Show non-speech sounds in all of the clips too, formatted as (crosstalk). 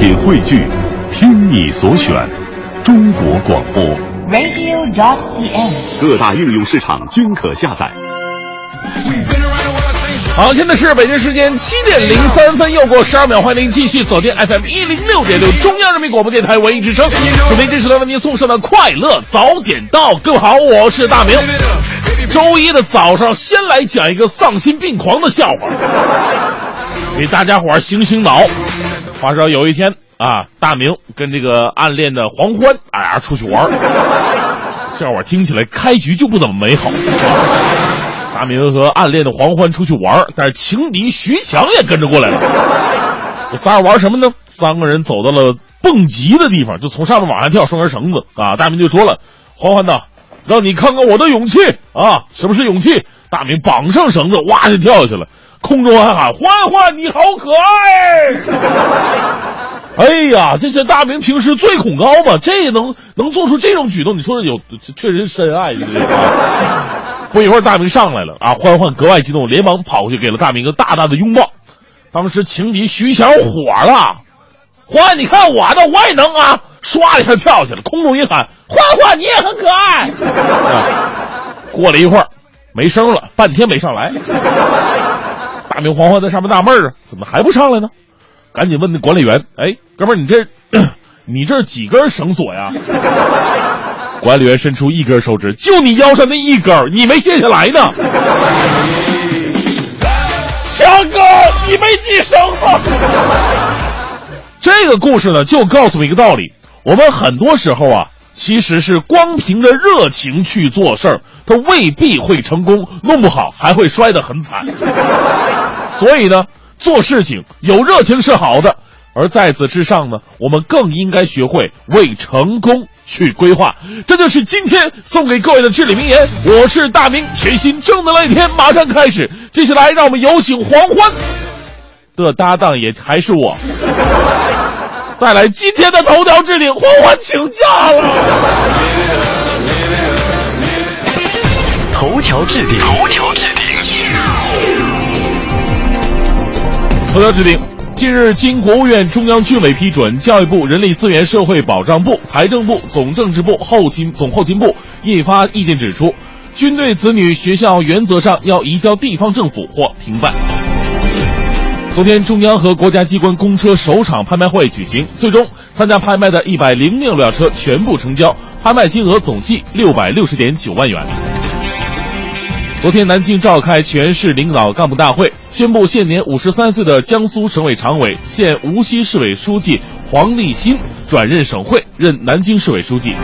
品汇聚，听你所选，中国广播。radio.cn。各大应用市场均可下载。好，现在是北京时间七点零三分，又过十二秒，欢迎您继续锁定 FM 一零六点六，中央人民广播电台文艺之声，准备这时段为您送上的快乐早点到。各位好，我是大明。周一的早上，先来讲一个丧心病狂的笑话，给大家伙儿醒醒脑。话说有一天啊，大明跟这个暗恋的黄欢哎呀出去玩儿，笑话听起来开局就不怎么美好。大明和暗恋的黄欢出去玩儿，但是情敌徐强也跟着过来了。这仨人玩什么呢？三个人走到了蹦极的地方，就从上面往下跳，拴根绳子啊。大明就说了：“欢欢呐，让你看看我的勇气啊！什么是勇气？”大明绑上绳子，哇就跳下去了，空中还喊：“欢欢，你好可爱！”哎呀，这是大明平时最恐高嘛，这也能能做出这种举动，你说有确实深爱，不？一会儿，大明上来了啊！欢欢格外激动，连忙跑过去给了大明一个大大的拥抱。当时情敌徐强火了，欢，你看我的，我也能啊！唰一下跳起来，空中一喊：“欢欢，你也很可爱。啊”过了一会儿，没声了，半天没上来。大明、黄欢在上面纳闷啊，怎么还不上来呢？赶紧问那管理员：“哎，哥们儿，你这你这几根绳索呀？”管理员伸出一根手指，就你腰上那一根，你没卸下来呢。强哥，你没系绳子。这个故事呢，就告诉我们一个道理：我们很多时候啊，其实是光凭着热情去做事儿，他未必会成功，弄不好还会摔得很惨。所以呢，做事情有热情是好的，而在此之上呢，我们更应该学会为成功去规划。这就是今天送给各位的至理名言。我是大明，全新正能量一天马上开始。接下来，让我们有请黄欢的搭档，也还是我，带来今天的头条置顶。黄欢请假了。头条置顶，头条置头条置顶。近日，经国务院、中央军委批准，教育部、人力资源社会保障部、财政部、总政治部、后勤总后勤部印发意见指出，军队子女学校原则上要移交地方政府或停办。昨天，中央和国家机关公车首场拍卖会举行，最终参加拍卖的一百零六辆车全部成交，拍卖金额总计六百六十点九万元。昨天，南京召开全市领导干部大会，宣布现年五十三岁的江苏省委常委、现无锡市委书记黄立新转任省会，任南京市委书记。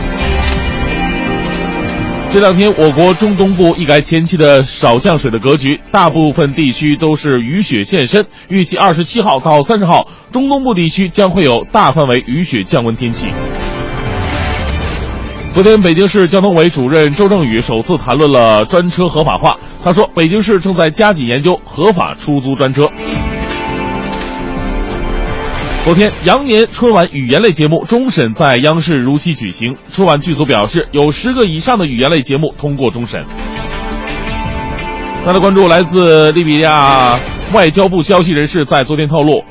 这两天，我国中东部一改前期的少降水的格局，大部分地区都是雨雪现身。预计二十七号到三十号，中东部地区将会有大范围雨雪降温天气。昨天，北京市交通委主任周正宇首次谈论了专车合法化。他说，北京市正在加紧研究合法出租专车。昨天，羊年春晚语言类节目终审在央视如期举行。春晚剧组表示，有十个以上的语言类节目通过终审。再来关注来自利比亚外交部消息人士在昨天透露，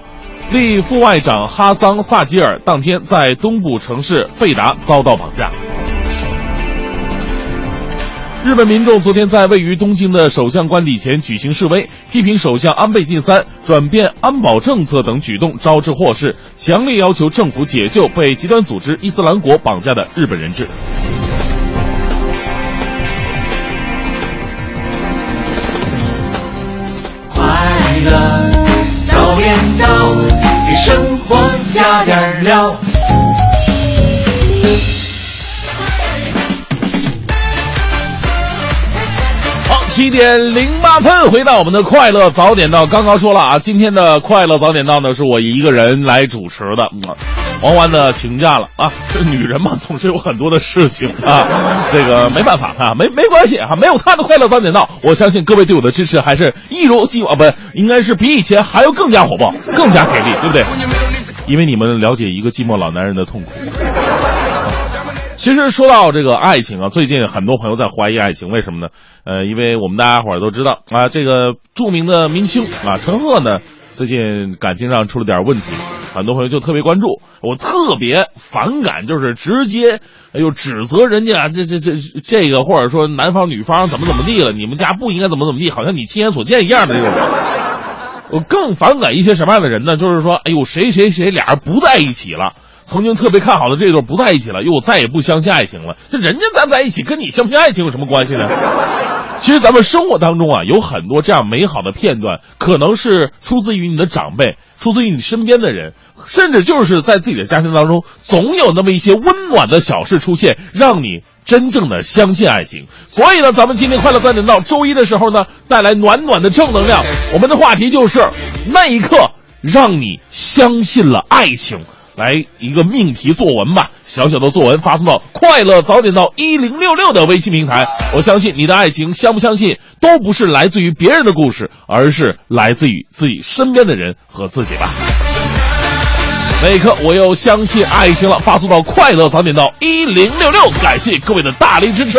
利副外长哈桑萨吉尔当天在东部城市费达遭到绑架。日本民众昨天在位于东京的首相官邸前举行示威，批评首相安倍晋三转变安保政策等举动招致祸事，强烈要求政府解救被极端组织伊斯兰国绑架的日本人质。快乐早点到，给生活加点料。七点零八分，回到我们的快乐早点到。刚刚说了啊，今天的快乐早点到呢，是我一个人来主持的。嗯，黄欢呢请假了啊，这女人嘛，总是有很多的事情啊，(laughs) 这个没办法啊，没没关系啊，没有她的快乐早点到，我相信各位对我的支持还是一如既往，不，应该是比以前还要更加火爆，更加给力，对不对？因为你们了解一个寂寞老男人的痛苦。其实说到这个爱情啊，最近很多朋友在怀疑爱情，为什么呢？呃，因为我们大家伙儿都知道啊，这个著名的明星啊，陈赫呢，最近感情上出了点问题，很多朋友就特别关注。我特别反感，就是直接哎呦指责人家这这这这个，或者说男方女方怎么怎么地了，你们家不应该怎么怎么地，好像你亲眼所见一样的这种。我更反感一些什么样的人呢？就是说，哎呦，谁谁谁俩人不在一起了，曾经特别看好的这对不在一起了，又再也不相信爱情了。这人家咱在一起，跟你相不相信爱情有什么关系呢？(laughs) 其实咱们生活当中啊，有很多这样美好的片段，可能是出自于你的长辈，出自于你身边的人，甚至就是在自己的家庭当中，总有那么一些温暖的小事出现，让你真正的相信爱情。所以呢，咱们今天快乐三点到周一的时候呢，带来暖暖的正能量。我们的话题就是那一刻让你相信了爱情。来一个命题作文吧，小小的作文发送到快乐早点到一零六六的微信平台。我相信你的爱情，相不相信都不是来自于别人的故事，而是来自于自己身边的人和自己吧。那一刻，我又相信爱情了。发送到快乐早点到一零六六，感谢各位的大力支持。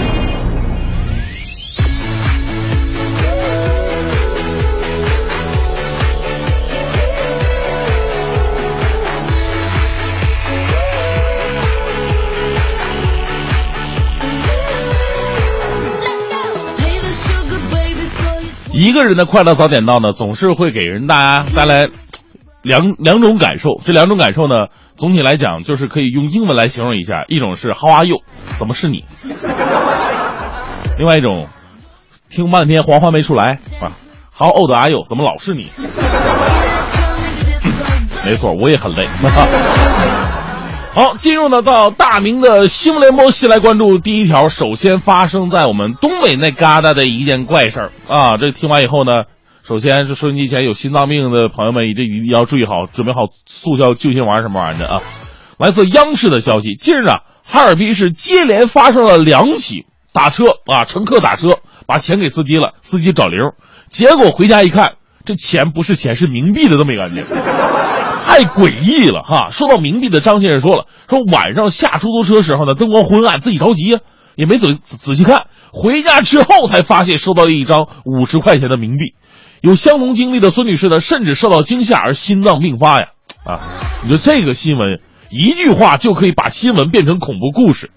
一个人的快乐早点到呢，总是会给人大家带来两两种感受。这两种感受呢，总体来讲就是可以用英文来形容一下：一种是 How are you？怎么是你？另外一种，听半天黄话没出来啊，How old are you？怎么老是你？没错，我也很累。好，进入呢到大明的新闻联播，先来关注第一条。首先发生在我们东北那旮瘩的一件怪事儿啊！这听完以后呢，首先是收音机前有心脏病的朋友们，这一定要注意好，准备好速效救心丸什么玩意儿的啊！来自央视的消息，近日啊，哈尔滨市接连发生了两起打车啊，乘客打车把钱给司机了，司机找零，结果回家一看，这钱不是钱，是冥币的这么一个感觉。太诡异了哈！说到冥币的张先生说了，说晚上下出租车时候呢，灯光昏暗，自己着急呀，也没仔仔细看，回家之后才发现收到了一张五十块钱的冥币。有相同经历的孙女士呢，甚至受到惊吓而心脏病发呀！啊，你说这个新闻一句话就可以把新闻变成恐怖故事。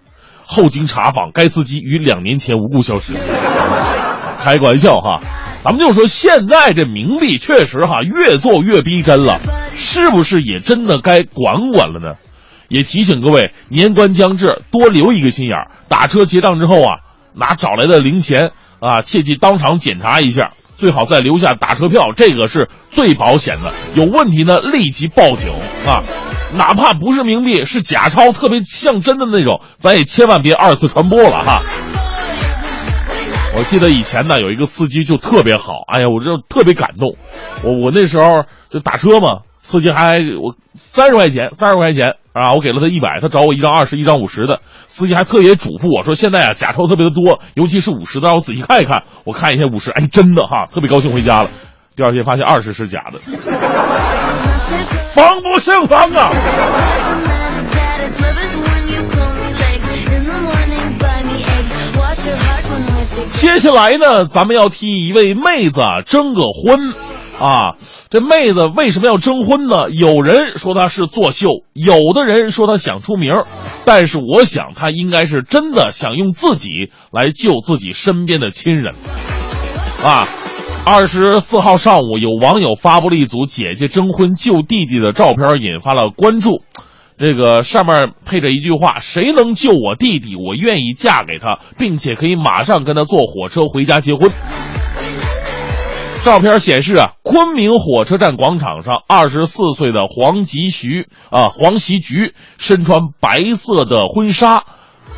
后经查访，该司机于两年前无故消失。开个玩笑哈，咱们就说现在这冥币确实哈越做越逼真了。是不是也真的该管管了呢？也提醒各位，年关将至，多留一个心眼儿。打车结账之后啊，拿找来的零钱啊，切记当场检查一下，最好再留下打车票，这个是最保险的。有问题呢，立即报警啊！哪怕不是冥币，是假钞，特别像真的那种，咱也千万别二次传播了哈。我记得以前呢，有一个司机就特别好，哎呀，我这特别感动。我我那时候就打车嘛。司机还我三十块钱，三十块钱啊！我给了他一百，他找我一张二十，一张五十的。司机还特别嘱咐我说：“现在啊，假钞特别的多，尤其是五十的，让我仔细看一看。”我看一下五十，哎，真的哈，特别高兴回家了。第二天发现二十是假的，防不胜防啊！接下来呢，咱们要替一位妹子征个婚。啊，这妹子为什么要征婚呢？有人说她是作秀，有的人说她想出名，但是我想她应该是真的想用自己来救自己身边的亲人。啊，二十四号上午，有网友发布了一组姐姐征婚救弟弟的照片，引发了关注。这个上面配着一句话：“谁能救我弟弟，我愿意嫁给他，并且可以马上跟他坐火车回家结婚。”照片显示啊，昆明火车站广场上，二十四岁的黄吉徐啊，黄习菊身穿白色的婚纱，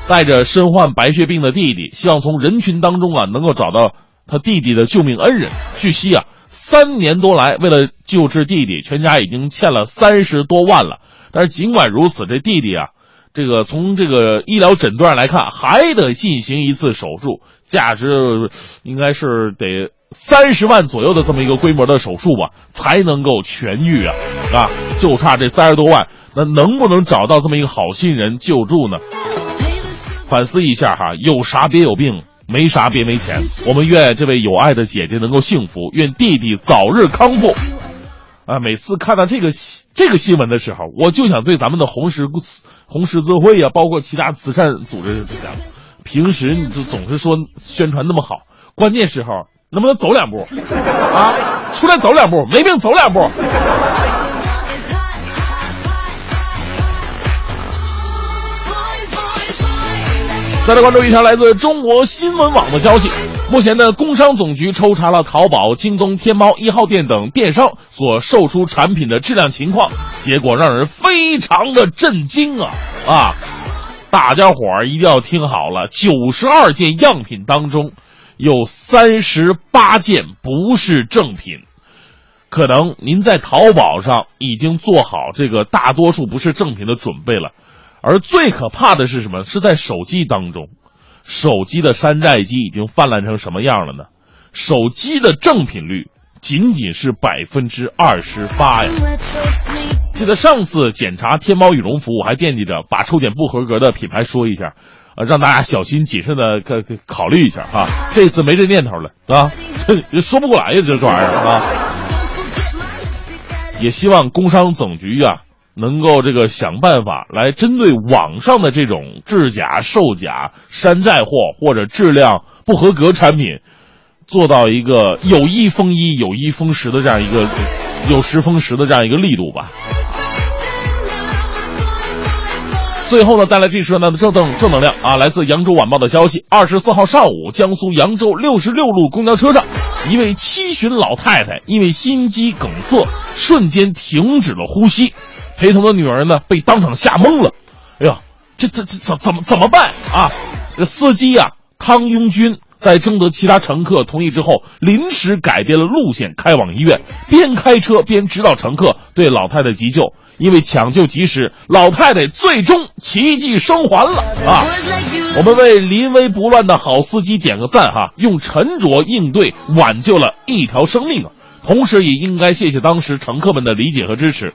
带着身患白血病的弟弟，希望从人群当中啊，能够找到他弟弟的救命恩人。据悉啊，三年多来，为了救治弟弟，全家已经欠了三十多万了。但是尽管如此，这弟弟啊，这个从这个医疗诊断来看，还得进行一次手术，价值应该是得三十万左右的这么一个规模的手术吧，才能够痊愈啊啊！就差这三十多万，那能不能找到这么一个好心人救助呢？反思一下哈，有啥别有病，没啥别没钱。我们愿这位有爱的姐姐能够幸福，愿弟弟早日康复。啊，每次看到这个这个新闻的时候，我就想对咱们的红十红十字会啊，包括其他慈善组织讲，平时你就总是说宣传那么好，关键时候能不能走两步啊？出来走两步，没病走两步。再来关注一条来自中国新闻网的消息。目前呢，工商总局抽查了淘宝、京东、天猫、一号店等电商所售出产品的质量情况，结果让人非常的震惊啊啊！大家伙儿一定要听好了，九十二件样品当中，有三十八件不是正品。可能您在淘宝上已经做好这个大多数不是正品的准备了。而最可怕的是什么？是在手机当中，手机的山寨机已经泛滥成什么样了呢？手机的正品率仅仅是百分之二十八呀！记得上次检查天猫羽绒服，我还惦记着把抽检不合格的品牌说一下，呃，让大家小心谨慎的考考虑一下哈。这次没这念头了啊，这说不过来呀，这这玩意儿啊！也希望工商总局啊。能够这个想办法来针对网上的这种制假、售假、山寨货或者质量不合格产品，做到一个有一封一、有一封十的这样一个有十封十的这样一个力度吧。最后呢，带来这时段的正正正能量啊！来自扬州晚报的消息：二十四号上午，江苏扬州六十六路公交车上，一位七旬老太太因为心肌梗塞，瞬间停止了呼吸。陪同的女儿呢，被当场吓懵了。哎呀，这这这怎怎么怎么办啊？这司机呀，康拥军在征得其他乘客同意之后，临时改变了路线，开往医院，边开车边指导乘客对老太太急救。因为抢救及时，老太太最终奇迹生还了啊！我们为临危不乱的好司机点个赞哈，用沉着应对挽救了一条生命啊！同时也应该谢谢当时乘客们的理解和支持。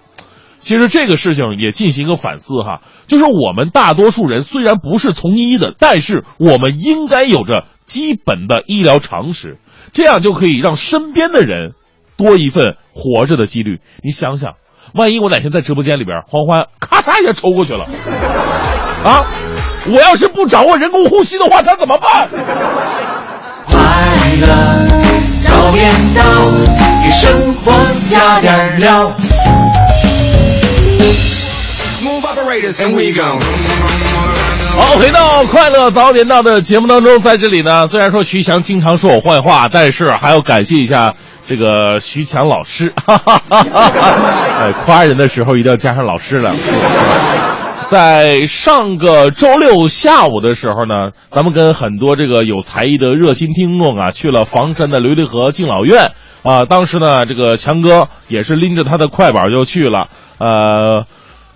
其实这个事情也进行一个反思哈，就是我们大多数人虽然不是从医的，但是我们应该有着基本的医疗常识，这样就可以让身边的人多一份活着的几率。你想想，万一我哪天在直播间里边，欢欢咔嚓一下抽过去了，啊，我要是不掌握人工呼吸的话，他怎么办？快乐早点到，给生活加点料。好，回到快乐早点到的节目当中，在这里呢，虽然说徐强经常说我坏话，但是还要感谢一下这个徐强老师。哈哈哈哈夸人的时候一定要加上老师了。在上个周六下午的时候呢，咱们跟很多这个有才艺的热心听众啊，去了房山的琉璃河敬老院啊。当时呢，这个强哥也是拎着他的快板就去了，呃。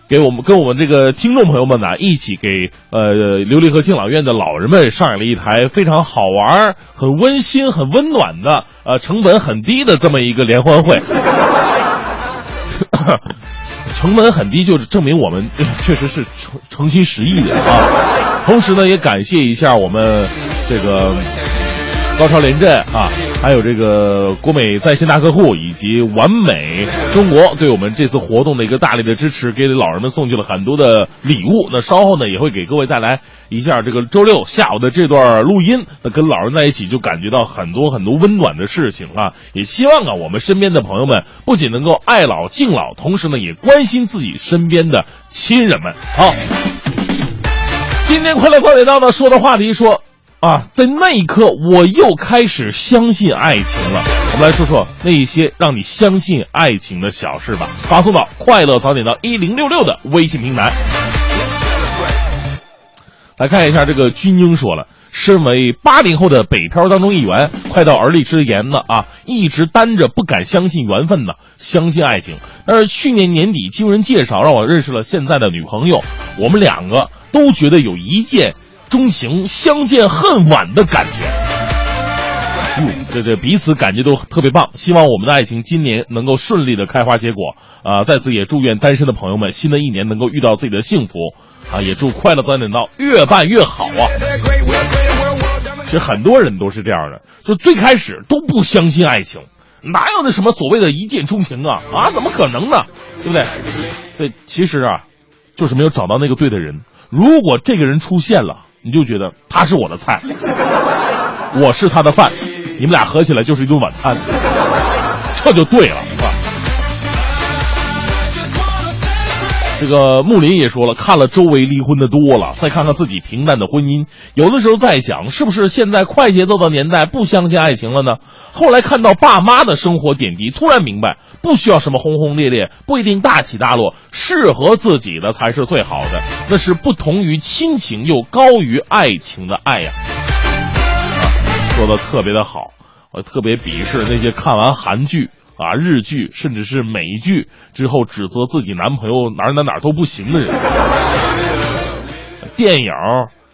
给我们跟我们这个听众朋友们呢，一起给呃琉璃河敬老院的老人们上演了一台非常好玩、很温馨、很温暖的呃成本很低的这么一个联欢会。(coughs) 成本很低，就是证明我们 (laughs) 确实是诚诚心实意的啊。同时呢，也感谢一下我们这个。高超联镇啊，还有这个国美在线大客户以及完美中国对我们这次活动的一个大力的支持，给老人们送去了很多的礼物。那稍后呢，也会给各位带来一下这个周六下午的这段录音。那跟老人在一起，就感觉到很多很多温暖的事情啊。也希望啊，我们身边的朋友们不仅能够爱老敬老，同时呢，也关心自己身边的亲人们。好，今天快乐早点到呢，说的话题说。啊，在那一刻，我又开始相信爱情了。我们来说说那些让你相信爱情的小事吧。发送到快乐早点到一零六六的微信平台。来看一下，这个军英说了，身为八零后的北漂当中一员，快到而立之年了啊，一直单着不敢相信缘分呢，相信爱情。但是去年年底，经人介绍让我认识了现在的女朋友，我们两个都觉得有一见钟情、相见恨晚的感觉。哟，这这彼此感觉都特别棒，希望我们的爱情今年能够顺利的开花结果啊！在此也祝愿单身的朋友们新的一年能够遇到自己的幸福啊！也祝快乐早点到越办越好啊！其实很多人都是这样的，就最开始都不相信爱情，哪有那什么所谓的一见钟情啊啊？怎么可能呢？对不对？对，其实啊，就是没有找到那个对的人。如果这个人出现了，你就觉得他是我的菜，我是他的饭，你们俩合起来就是一顿晚餐，这就对了，是吧？这个木林也说了，看了周围离婚的多了，再看看自己平淡的婚姻，有的时候在想，是不是现在快节奏的年代不相信爱情了呢？后来看到爸妈的生活点滴，突然明白，不需要什么轰轰烈烈，不一定大起大落，适合自己的才是最好的，那是不同于亲情又高于爱情的爱呀。说的特别的好，我特别鄙视那些看完韩剧。啊，日剧甚至是美剧之后指责自己男朋友哪哪哪都不行的人，电影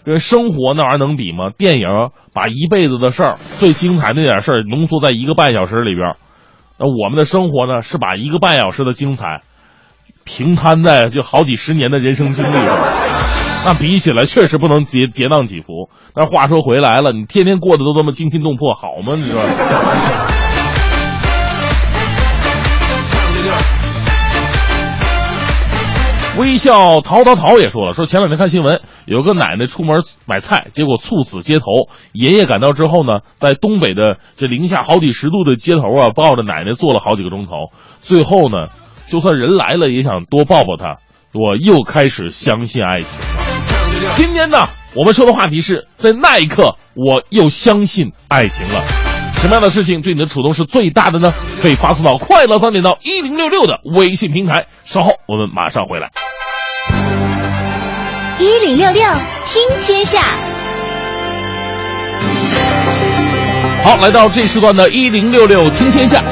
跟生活那玩意儿能比吗？电影把一辈子的事儿最精彩那点事儿浓缩在一个半小时里边，那我们的生活呢是把一个半小时的精彩平摊在就好几十年的人生经历上，那比起来确实不能跌跌宕起伏。但话说回来了，你天天过得都这么惊心动魄，好吗？你说？微笑淘淘淘也说了，说前两天看新闻，有个奶奶出门买菜，结果猝死街头。爷爷赶到之后呢，在东北的这零下好几十度的街头啊，抱着奶奶坐了好几个钟头。最后呢，就算人来了，也想多抱抱她。我又开始相信爱情了。今天呢，我们说的话题是在那一刻，我又相信爱情了。什么样的事情对你的触动是最大的呢？可以发送到快乐三点到一零六六的微信平台。稍后我们马上回来。一零六六听天下。好，来到这时段的一零六六听天下。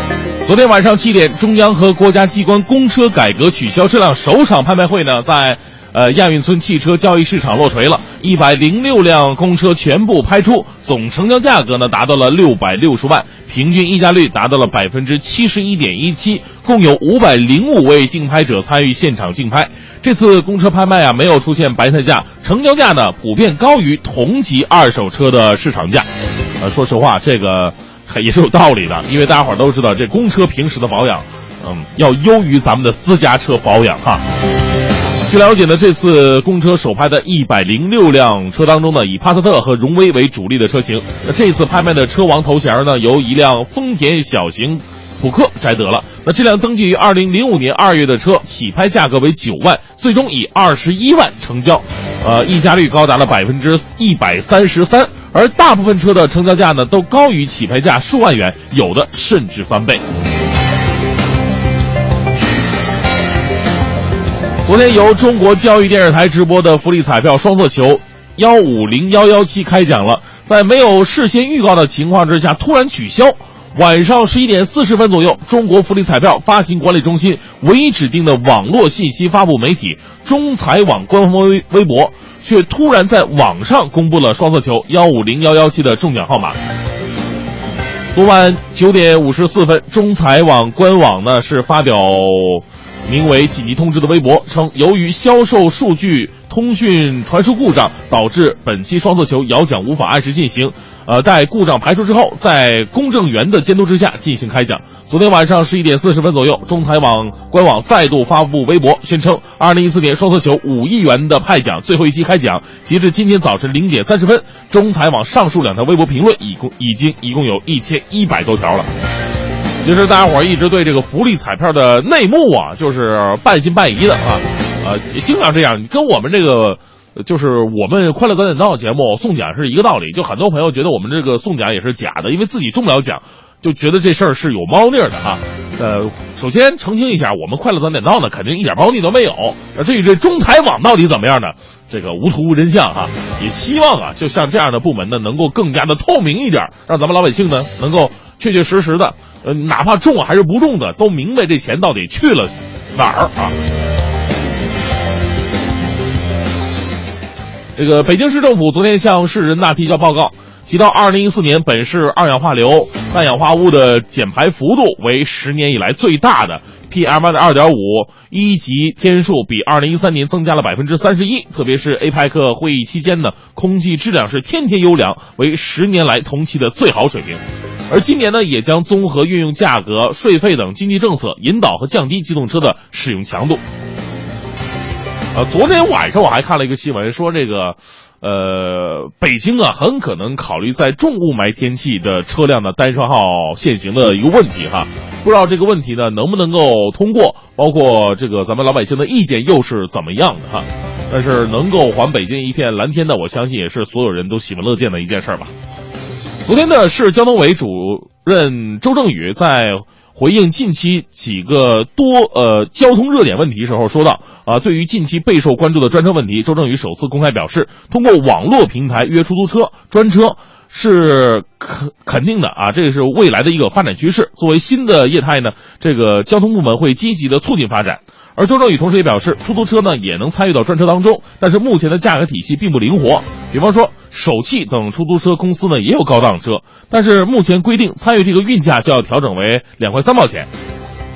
昨天晚上七点，中央和国家机关公车改革取消车辆首场拍卖会呢，在。呃，亚运村汽车交易市场落锤了，一百零六辆公车全部拍出，总成交价格呢达到了六百六十万，平均溢价率达到了百分之七十一点一七，共有五百零五位竞拍者参与现场竞拍。这次公车拍卖啊，没有出现白菜价，成交价呢普遍高于同级二手车的市场价。呃，说实话，这个也是有道理的，因为大家伙都知道，这公车平时的保养，嗯，要优于咱们的私家车保养哈。据了解呢，这次公车首拍的一百零六辆车当中呢，以帕萨特和荣威为主力的车型。那这次拍卖的车王头衔呢，由一辆丰田小型普克摘得了。那这辆登记于二零零五年二月的车，起拍价格为九万，最终以二十一万成交，呃，溢价率高达了百分之一百三十三。而大部分车的成交价呢，都高于起拍价数万元，有的甚至翻倍。昨天由中国教育电视台直播的福利彩票双色球幺五零幺幺七开奖了，在没有事先预告的情况之下突然取消。晚上十一点四十分左右，中国福利彩票发行管理中心唯一指定的网络信息发布媒体中彩网官方微微博，却突然在网上公布了双色球幺五零幺幺七的中奖号码。昨晚九点五十四分，中彩网官网呢是发表。名为“紧急通知”的微博称，由于销售数据通讯传输故障，导致本期双色球摇奖无法按时进行。呃，待故障排除之后，在公证员的监督之下进行开奖。昨天晚上十一点四十分左右，中彩网官网再度发布微博，宣称二零一四年双色球五亿元的派奖最后一期开奖。截至今天早晨零点三十分，中彩网上述两条微博评论一共已经一共有一千一百多条了。其实大家伙一直对这个福利彩票的内幕啊，就是半信半疑的啊，呃，经常这样，跟我们这个就是我们快乐早点到节目送奖是一个道理。就很多朋友觉得我们这个送奖也是假的，因为自己中不了奖，就觉得这事儿是有猫腻的啊。呃，首先澄清一下，我们快乐早点到呢，肯定一点猫腻都没有。至于这中财网到底怎么样呢？这个无图无真相哈。也希望啊，就像这样的部门呢，能够更加的透明一点，让咱们老百姓呢，能够确确实实的，呃，哪怕中还是不中的，都明白这钱到底去了哪儿啊。这个北京市政府昨天向市人大提交报告。提到，二零一四年本市二氧化硫、氮氧化物的减排幅度为十年以来最大的，PM 二点五一级天数比二零一三年增加了百分之三十一。特别是 APEC 会议期间呢，空气质量是天天优良，为十年来同期的最好水平。而今年呢，也将综合运用价格、税费等经济政策，引导和降低机动车的使用强度。呃，昨天晚上我还看了一个新闻，说这个。呃，北京啊，很可能考虑在重雾霾天气的车辆的单双号限行的一个问题哈，不知道这个问题呢能不能够通过，包括这个咱们老百姓的意见又是怎么样的哈？但是能够还北京一片蓝天的，我相信也是所有人都喜闻乐见的一件事吧。昨天呢，市交通委主任周正宇在。回应近期几个多呃交通热点问题时候说到啊，对于近期备受关注的专车问题，周正宇首次公开表示，通过网络平台约出租车专车是肯肯定的啊，这个是未来的一个发展趋势。作为新的业态呢，这个交通部门会积极的促进发展。而周正宇同时也表示，出租车呢也能参与到专车当中，但是目前的价格体系并不灵活。比方说，首汽等出租车公司呢也有高档车，但是目前规定参与这个运价就要调整为两块三毛钱。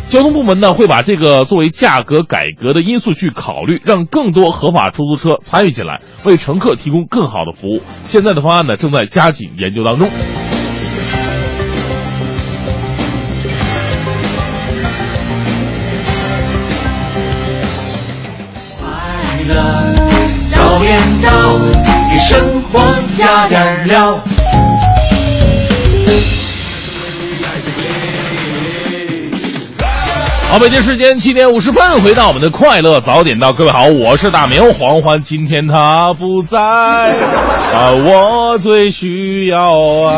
交通部门呢会把这个作为价格改革的因素去考虑，让更多合法出租车参与进来，为乘客提供更好的服务。现在的方案呢正在加紧研究当中。早点到，生活加点料。好，北京时间七点五十分，回到我们的快乐早点到，各位好，我是大明黄欢，今天他不在，啊，我最需要爱。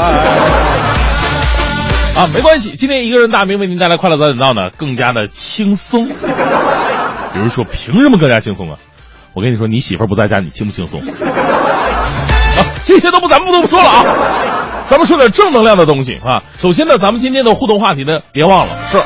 啊，没关系，今天一个人大明为您带来快乐早点到呢，更加的轻松。有人说，凭什么更加轻松啊？我跟你说，你媳妇不在家，你轻不轻松？啊，这些都不，咱们不多说了啊，(laughs) 咱们说点正能量的东西啊。首先呢，咱们今天的互动话题呢，别忘了是。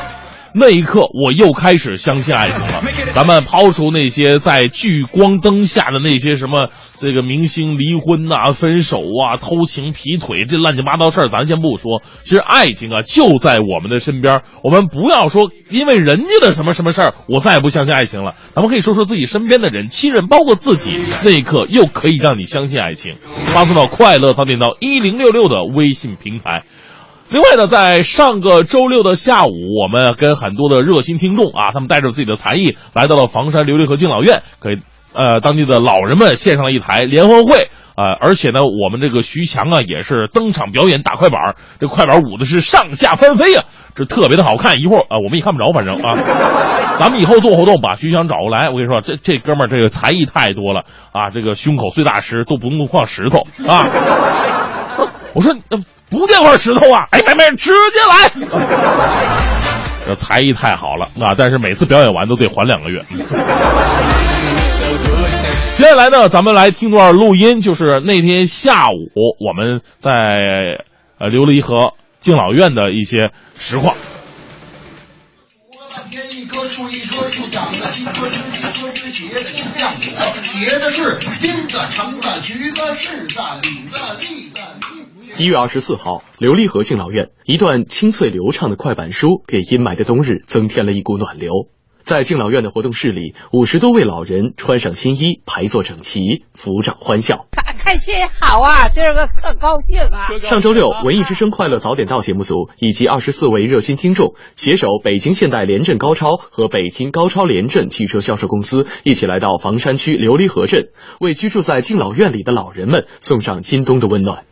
那一刻，我又开始相信爱情了。咱们抛除那些在聚光灯下的那些什么这个明星离婚呐、分手啊、偷情、劈腿这乱七八糟事儿，咱先不说。其实爱情啊就在我们的身边。我们不要说因为人家的什么什么事儿，我再也不相信爱情了。咱们可以说说自己身边的人、亲人，包括自己。那一刻又可以让你相信爱情。发送到快乐早点到一零六六的微信平台。另外呢，在上个周六的下午，我们跟很多的热心听众啊，他们带着自己的才艺来到了房山琉璃河敬老院，给呃当地的老人们献上了一台联欢会啊，而且呢，我们这个徐强啊也是登场表演打快板，这快板舞的是上下翻飞啊，这特别的好看。一会儿啊，我们也看不着，反正啊，咱们以后做活动把徐强找过来，我跟你说，这这哥们儿这个才艺太多了啊，这个胸口碎大石都不用放石头啊。(laughs) 我说不垫块石头啊！哎，没没，直接来。(laughs) 这才艺太好了啊！但是每次表演完都得缓两个月。(laughs) 接下来呢，咱们来听段录音，就是那天下午我们在呃琉璃河敬老院的一些实况。树一棵树长得一棵枝一棵枝结的就像我，结的是金子橙子橘子柿子李子栗子。一月二十四号，琉璃河敬老院，一段清脆流畅的快板书，给阴霾的冬日增添了一股暖流。在敬老院的活动室里，五十多位老人穿上新衣，排坐整齐，抚掌欢笑。开心好啊，今儿个可高兴啊！上周六，文艺之声快乐早点到节目组以及二十四位热心听众携手北京现代联镇高超和北京高超联镇汽车销售公司，一起来到房山区琉璃河镇，为居住在敬老院里的老人们送上今冬的温暖。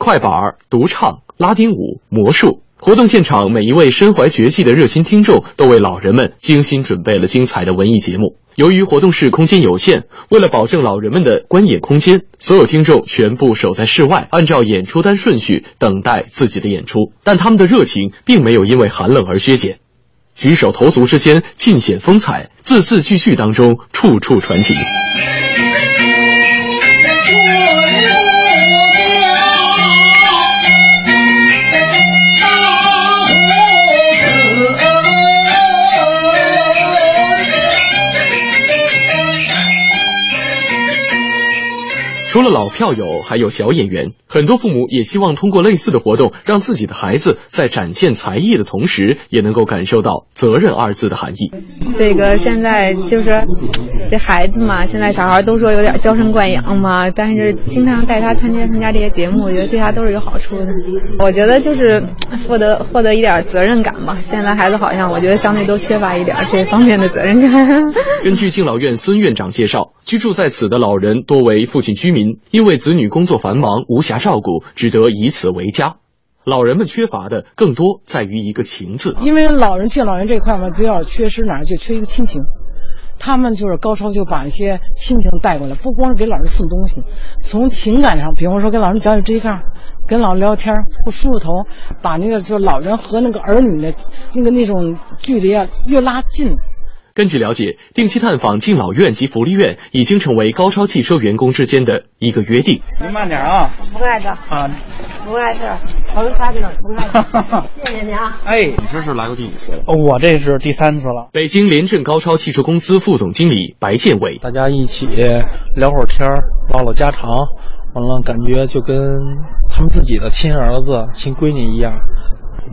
快板、独唱、拉丁舞、魔术，活动现场每一位身怀绝技的热心听众都为老人们精心准备了精彩的文艺节目。由于活动室空间有限，为了保证老人们的观演空间，所有听众全部守在室外，按照演出单顺序等待自己的演出。但他们的热情并没有因为寒冷而削减。举手投足之间尽显风采，字字句句当中处处传情。除了老票友，还有小演员。很多父母也希望通过类似的活动，让自己的孩子在展现才艺的同时，也能够感受到“责任”二字的含义。这个现在就是这孩子嘛，现在小孩都说有点娇生惯养嘛，但是经常带他参加参加这些节目，我觉得对他都是有好处的。我觉得就是获得获得一点责任感吧。现在孩子好像我觉得相对都缺乏一点这方面的责任感。(laughs) 根据敬老院孙院长介绍，居住在此的老人多为附近居民。因为子女工作繁忙，无暇照顾，只得以此为家。老人们缺乏的更多在于一个情字。因为老人敬老人这块嘛，比较缺失哪儿，就缺一个亲情。他们就是高超，就把一些亲情带过来，不光是给老人送东西，从情感上，比方说跟老人讲讲这一杠，跟老人聊天，或梳梳头，把那个就是老人和那个儿女的那个那种距离啊越拉近。根据了解，定期探访敬老院及福利院已经成为高超汽车员工之间的一个约定。您慢点啊！不碍事啊，不碍事，好的，快点，不碍事。谢谢你啊！(laughs) 哎，你这是来过第几次了？我这是第三次了。北京联镇高超汽车公司副总经理白建伟，大家一起聊会儿天儿，唠唠家常，完了感觉就跟他们自己的亲儿子、亲闺女一样。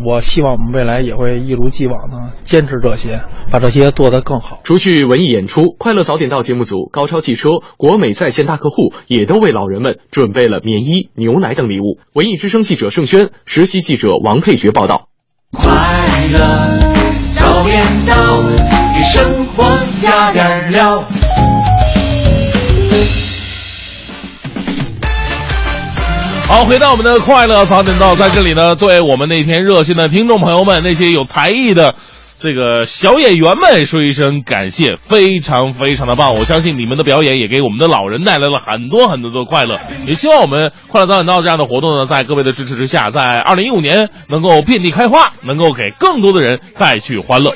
我希望我们未来也会一如既往的坚持这些，把这些做得更好。除去文艺演出，《快乐早点到》节目组、高超汽车、国美在线大客户也都为老人们准备了棉衣、牛奶等礼物。文艺之声记者盛轩，实习记者王佩珏报道。快乐早点到，给生活加点料。好，回到我们的快乐早点到，在这里呢，对我们那天热心的听众朋友们，那些有才艺的这个小演员们说一声感谢，非常非常的棒！我相信你们的表演也给我们的老人带来了很多很多的快乐。也希望我们快乐早点到这样的活动呢，在各位的支持之下，在二零一五年能够遍地开花，能够给更多的人带去欢乐。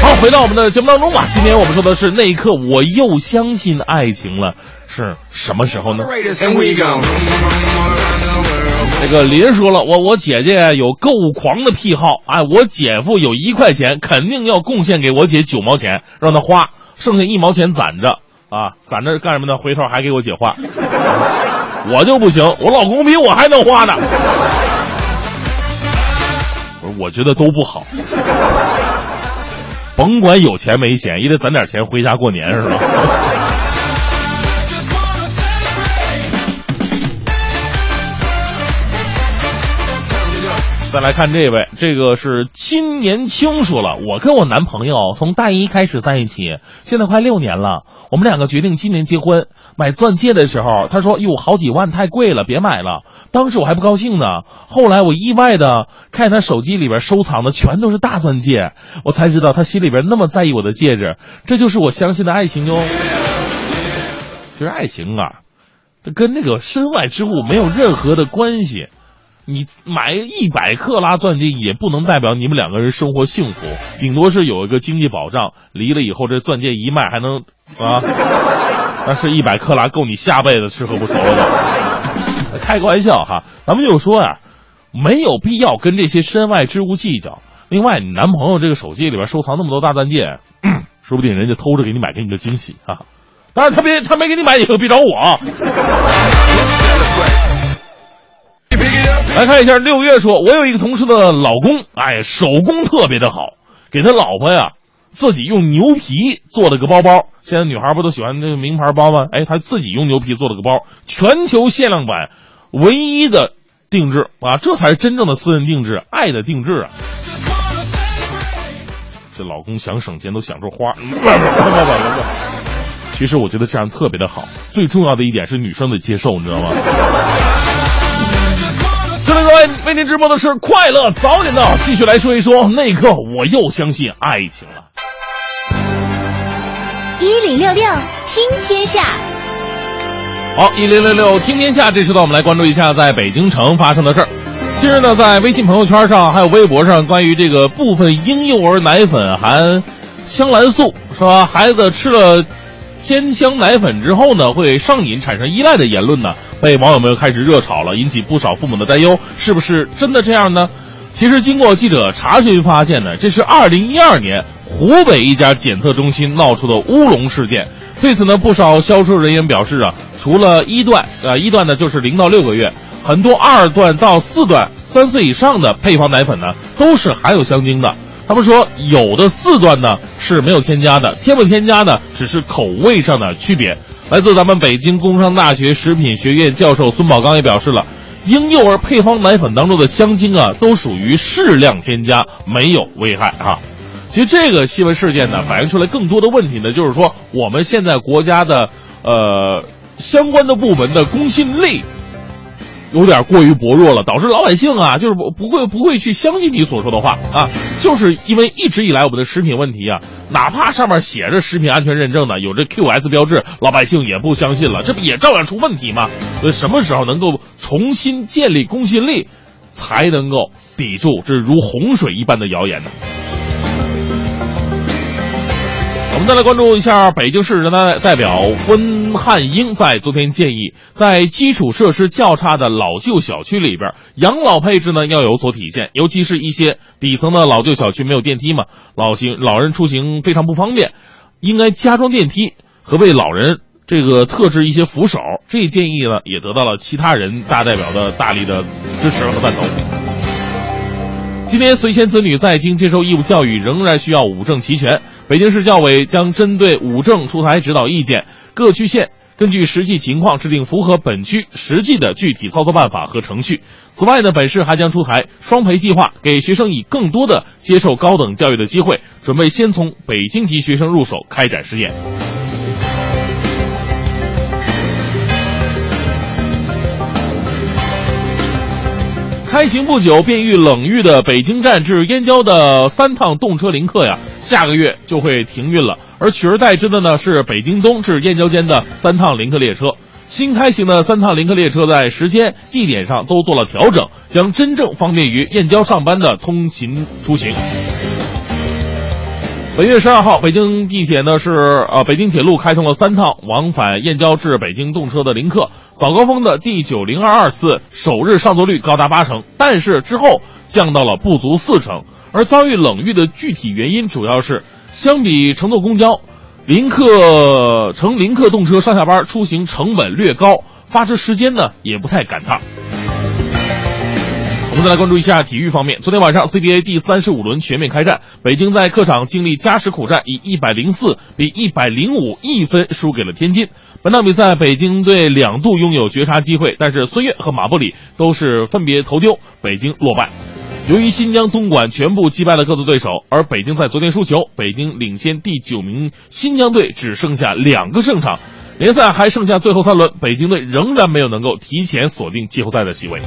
好，回到我们的节目当中吧。今天我们说的是那一刻，我又相信爱情了，是什么时候呢？这个林说了，我我姐姐有购物狂的癖好，哎，我姐夫有一块钱，肯定要贡献给我姐九毛钱，让她花，剩下一毛钱攒着，啊，攒着干什么呢？回头还给我姐花。(laughs) 我就不行，我老公比我还能花呢。我，我觉得都不好，甭管有钱没钱，也得攒点钱回家过年，是吧？再来看这位，这个是今年青说了，我跟我男朋友从大一开始在一起，现在快六年了。我们两个决定今年结婚。买钻戒的时候，他说：“哟，好几万太贵了，别买了。”当时我还不高兴呢。后来我意外的看他手机里边收藏的全都是大钻戒，我才知道他心里边那么在意我的戒指。这就是我相信的爱情哟。其实爱情啊，这跟那个身外之物没有任何的关系。你买一百克拉钻戒也不能代表你们两个人生活幸福，顶多是有一个经济保障。离了以后这钻戒一卖还能啊，那是一百克拉够你下辈子吃喝不愁的。开个玩笑哈，咱们就说呀，没有必要跟这些身外之物计较。另外，你男朋友这个手机里边收藏那么多大钻戒，说不定人家偷着给你买，给你个惊喜啊。当然，他别他没给你买，以后别找我。来看一下，六月说，我有一个同事的老公，哎，手工特别的好，给他老婆呀自己用牛皮做了个包包。现在女孩不都喜欢那个名牌包吗？哎，他自己用牛皮做了个包，全球限量版，唯一的定制啊，这才是真正的私人定制，爱的定制啊。这老公想省钱都想出花，其实我觉得这样特别的好，最重要的一点是女生得接受，你知道吗？各位各位，为您直播的是快乐早点到，继续来说一说那一刻我又相信爱情了。一零六六听天下，好，一零六六听天下，这时段我们来关注一下在北京城发生的事儿。近日呢，在微信朋友圈上还有微博上，关于这个部分婴幼儿奶粉含香兰素，说孩子吃了天香奶粉之后呢，会上瘾产生依赖的言论呢，被网友们开始热炒了，引起不少父母的担忧，是不是真的这样呢？其实经过记者查询发现呢，这是2012年湖北一家检测中心闹出的乌龙事件。对此呢，不少销售人员表示啊，除了一段，呃，一段呢就是零到六个月，很多二段到四段、三岁以上的配方奶粉呢，都是含有香精的。他们说，有的四段呢是没有添加的，添不添加呢只是口味上的区别。来自咱们北京工商大学食品学院教授孙宝刚也表示了，婴幼儿配方奶粉当中的香精啊，都属于适量添加，没有危害啊。其实这个新闻事件呢，反映出来更多的问题呢，就是说我们现在国家的呃相关的部门的公信力有点过于薄弱了，导致老百姓啊，就是不不会不会去相信你所说的话啊，就是因为一直以来我们的食品问题啊，哪怕上面写着食品安全认证的，有这 QS 标志，老百姓也不相信了，这不也照样出问题吗？所以什么时候能够重新建立公信力，才能够抵住这如洪水一般的谣言呢？再来关注一下北京市人大代表温汉英在昨天建议，在基础设施较差的老旧小区里边，养老配置呢要有所体现，尤其是一些底层的老旧小区没有电梯嘛，老行老人出行非常不方便，应该加装电梯和为老人这个特制一些扶手。这建议呢也得到了其他人大代表的大力的支持和赞同。今天随迁子女在京接受义务教育仍然需要五证齐全。北京市教委将针对五证出台指导意见，各区县根据实际情况制定符合本区实际的具体操作办法和程序。此外呢，本市还将出台双培计划，给学生以更多的接受高等教育的机会，准备先从北京籍学生入手开展试验。开行不久便遇冷遇的北京站至燕郊的三趟动车临客呀，下个月就会停运了。而取而代之的呢是北京东至燕郊间的三趟临客列车。新开行的三趟临客列车在时间、地点上都做了调整，将真正方便于燕郊上班的通勤出行。本月十二号，北京地铁呢是呃北京铁路开通了三趟往返燕郊至北京动车的临客，早高峰的第九零二二次首日上座率高达八成，但是之后降到了不足四成。而遭遇冷遇的具体原因主要是，相比乘坐公交，临客乘临客动车上下班出行成本略高，发车时间呢也不太赶趟。我们再来关注一下体育方面。昨天晚上，CBA 第三十五轮全面开战，北京在客场经历加时苦战，以一百零四比一百零五一分输给了天津。本场比赛，北京队两度拥有绝杀机会，但是孙悦和马布里都是分别投丢，北京落败。由于新疆、东莞全部击败了各自对手，而北京在昨天输球，北京领先第九名新疆队只剩下两个胜场，联赛还剩下最后三轮，北京队仍然没有能够提前锁定季后赛的席位。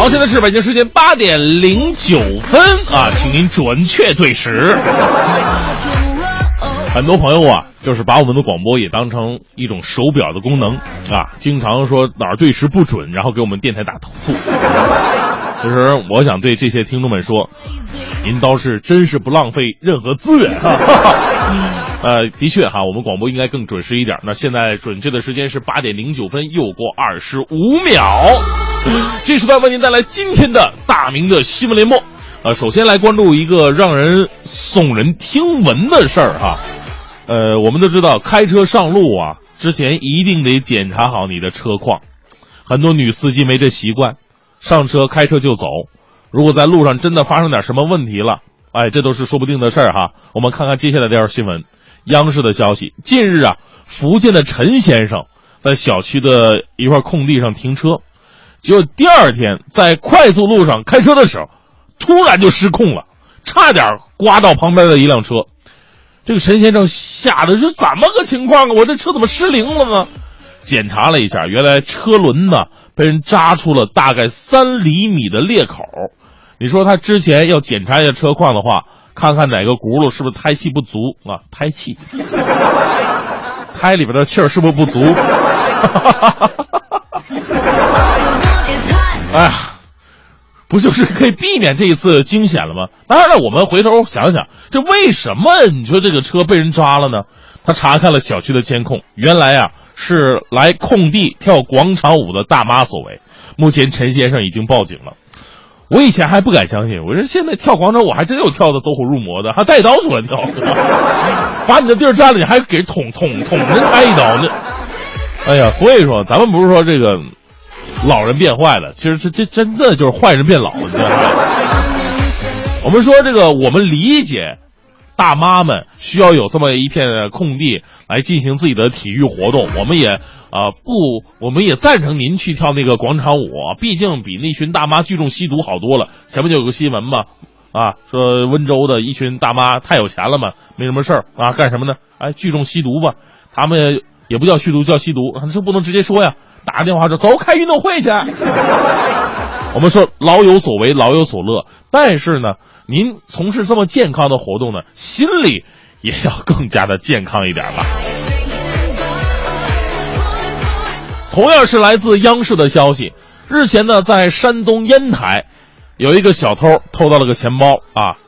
好，现在是北京时间八点零九分啊，请您准确对时。(laughs) 很多朋友啊，就是把我们的广播也当成一种手表的功能啊，经常说哪儿对时不准，然后给我们电台打投诉。其实我想对这些听众们说，您倒是真是不浪费任何资源啊。(laughs) 呃，的确哈，我们广播应该更准时一点。那现在准确的时间是八点零九分，又过二十五秒。这时段为您带来今天的大明的新闻联播。呃，首先来关注一个让人耸人听闻的事儿哈。呃，我们都知道开车上路啊，之前一定得检查好你的车况。很多女司机没这习惯，上车开车就走。如果在路上真的发生点什么问题了，哎，这都是说不定的事儿哈。我们看看接下来这条新闻。央视的消息，近日啊，福建的陈先生在小区的一块空地上停车，结果第二天在快速路上开车的时候，突然就失控了，差点刮到旁边的一辆车。这个陈先生吓得是怎么个情况啊？我这车怎么失灵了呢？检查了一下，原来车轮呢被人扎出了大概三厘米的裂口。你说他之前要检查一下车况的话。看看哪个轱辘是不是胎气不足啊？胎气，(laughs) 胎里边的气儿是不是不足？(laughs) 哎呀，不就是可以避免这一次惊险了吗？当然了，我们回头想想，这为什么你说这个车被人抓了呢？他查看了小区的监控，原来啊是来空地跳广场舞的大妈所为。目前陈先生已经报警了。我以前还不敢相信，我说现在跳广场舞还真有跳的走火入魔的，还带刀出来跳，(laughs) 把你的地儿占了，你还给捅捅捅人挨一刀，那，哎呀，所以说咱们不是说这个老人变坏了，其实这这真的就是坏人变老，你知道吗？我们说这个，我们理解。大妈们需要有这么一片空地来进行自己的体育活动，我们也啊不，我们也赞成您去跳那个广场舞，毕竟比那群大妈聚众吸毒好多了。前面就有个新闻嘛，啊，说温州的一群大妈太有钱了嘛，没什么事儿啊，干什么呢？哎，聚众吸毒吧，他们也不叫吸毒，叫吸毒，这不能直接说呀，打个电话说走开运动会去。(laughs) 我们说老有所为，老有所乐，但是呢。您从事这么健康的活动呢，心里也要更加的健康一点吧。同样是来自央视的消息，日前呢，在山东烟台，有一个小偷偷到了个钱包啊，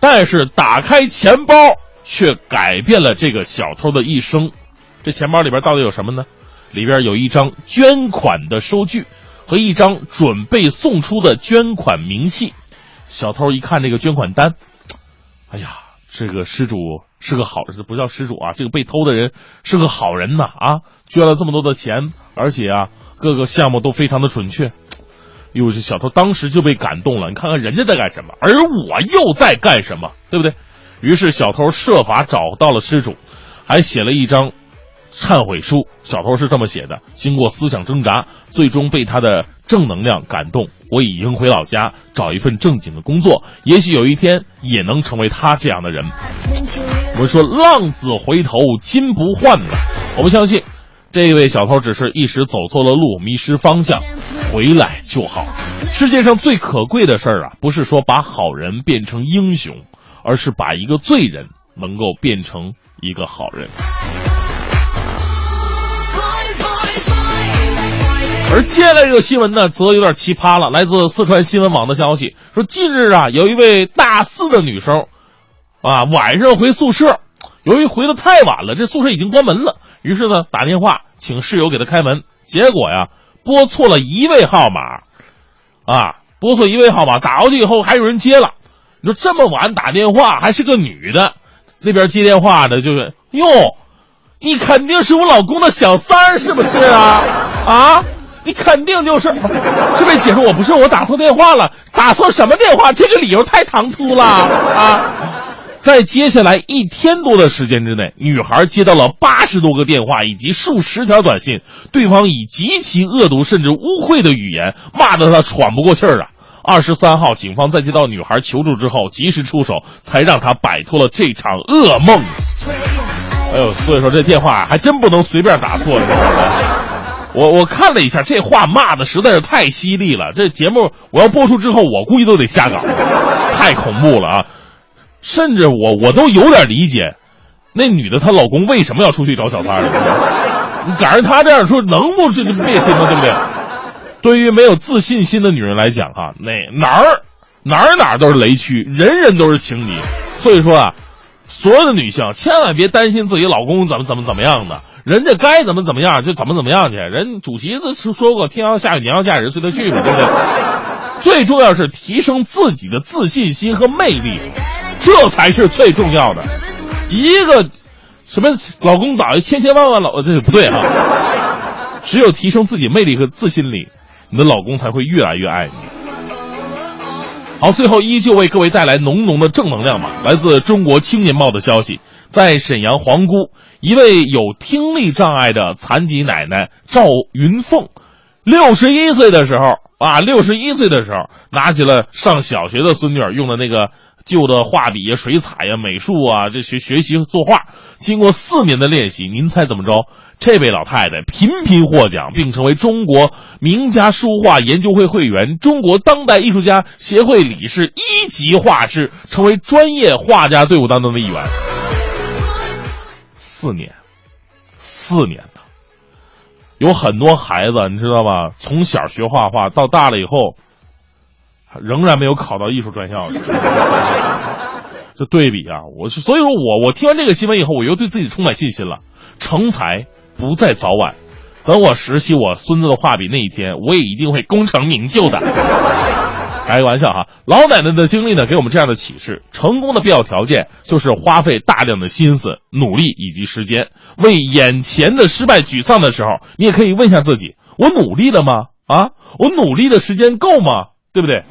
但是打开钱包却改变了这个小偷的一生。这钱包里边到底有什么呢？里边有一张捐款的收据和一张准备送出的捐款明细。小偷一看这个捐款单，哎呀，这个失主是个好，不叫失主啊，这个被偷的人是个好人呐啊，捐了这么多的钱，而且啊，各个项目都非常的准确。哟，这小偷当时就被感动了，你看看人家在干什么，而我又在干什么，对不对？于是小偷设法找到了失主，还写了一张。忏悔书，小偷是这么写的：经过思想挣扎，最终被他的正能量感动。我已经回老家找一份正经的工作，也许有一天也能成为他这样的人。我们说浪子回头金不换呢。我们相信，这位小偷只是一时走错了路，迷失方向，回来就好。世界上最可贵的事儿啊，不是说把好人变成英雄，而是把一个罪人能够变成一个好人。而接下来这个新闻呢，则有点奇葩了。来自四川新闻网的消息说，近日啊，有一位大四的女生，啊，晚上回宿舍，由于回的太晚了，这宿舍已经关门了，于是呢，打电话请室友给她开门，结果呀，拨错了一位号码，啊，拨错一位号码，打过去以后还有人接了。你说这么晚打电话，还是个女的，那边接电话的就是哟，你肯定是我老公的小三是不是啊？啊？你肯定就是，这位姐说我不是我打错电话了，打错什么电话？这个理由太唐突了啊！在接下来一天多的时间之内，女孩接到了八十多个电话以及数十条短信，对方以极其恶毒甚至污秽的语言骂得她喘不过气儿啊！二十三号，警方在接到女孩求助之后及时出手，才让她摆脱了这场噩梦。哎呦，所以说这电话还真不能随便打错，你知道吗？我我看了一下，这话骂的实在是太犀利了。这节目我要播出之后，我估计都得下岗，(laughs) 太恐怖了啊！甚至我我都有点理解，那女的她老公为什么要出去找小三儿？你赶上她这样说，能不这就别心吗？对不对？对于没有自信心的女人来讲，哈，那哪儿哪儿哪儿都是雷区，人人都是情敌。所以说啊，所有的女性千万别担心自己老公怎么怎么怎么样的。人家该怎么怎么样就怎么怎么样去。人主席都说过“天要下雨，娘要嫁人，随他去吧”，对不对？(laughs) 最重要是提升自己的自信心和魅力，这才是最重要的。一个什么老公打千千万万老，这不对哈。只有提升自己魅力和自信力，你的老公才会越来越爱你。好，最后依旧为各位带来浓浓的正能量吧。来自《中国青年报》的消息。在沈阳皇姑，一位有听力障碍的残疾奶奶赵云凤，六十一岁的时候啊，六十一岁的时候，拿起了上小学的孙女儿用的那个旧的画笔呀、水彩呀、美术啊，这学学习作画。经过四年的练习，您猜怎么着？这位老太太频频获奖，并成为中国名家书画研究会会员、中国当代艺术家协会理事、一级画师，成为专业画家队伍当中的一员。四年，四年的。有很多孩子，你知道吗？从小学画画到大了以后，仍然没有考到艺术专校。这对比啊，我是所以说我我听完这个新闻以后，我又对自己充满信心了。成才不在早晚，等我拾起我孙子的画笔那一天，我也一定会功成名就的。开个玩笑哈，老奶奶的经历呢，给我们这样的启示：成功的必要条件就是花费大量的心思、努力以及时间。为眼前的失败沮丧的时候，你也可以问一下自己：我努力了吗？啊，我努力的时间够吗？对不对？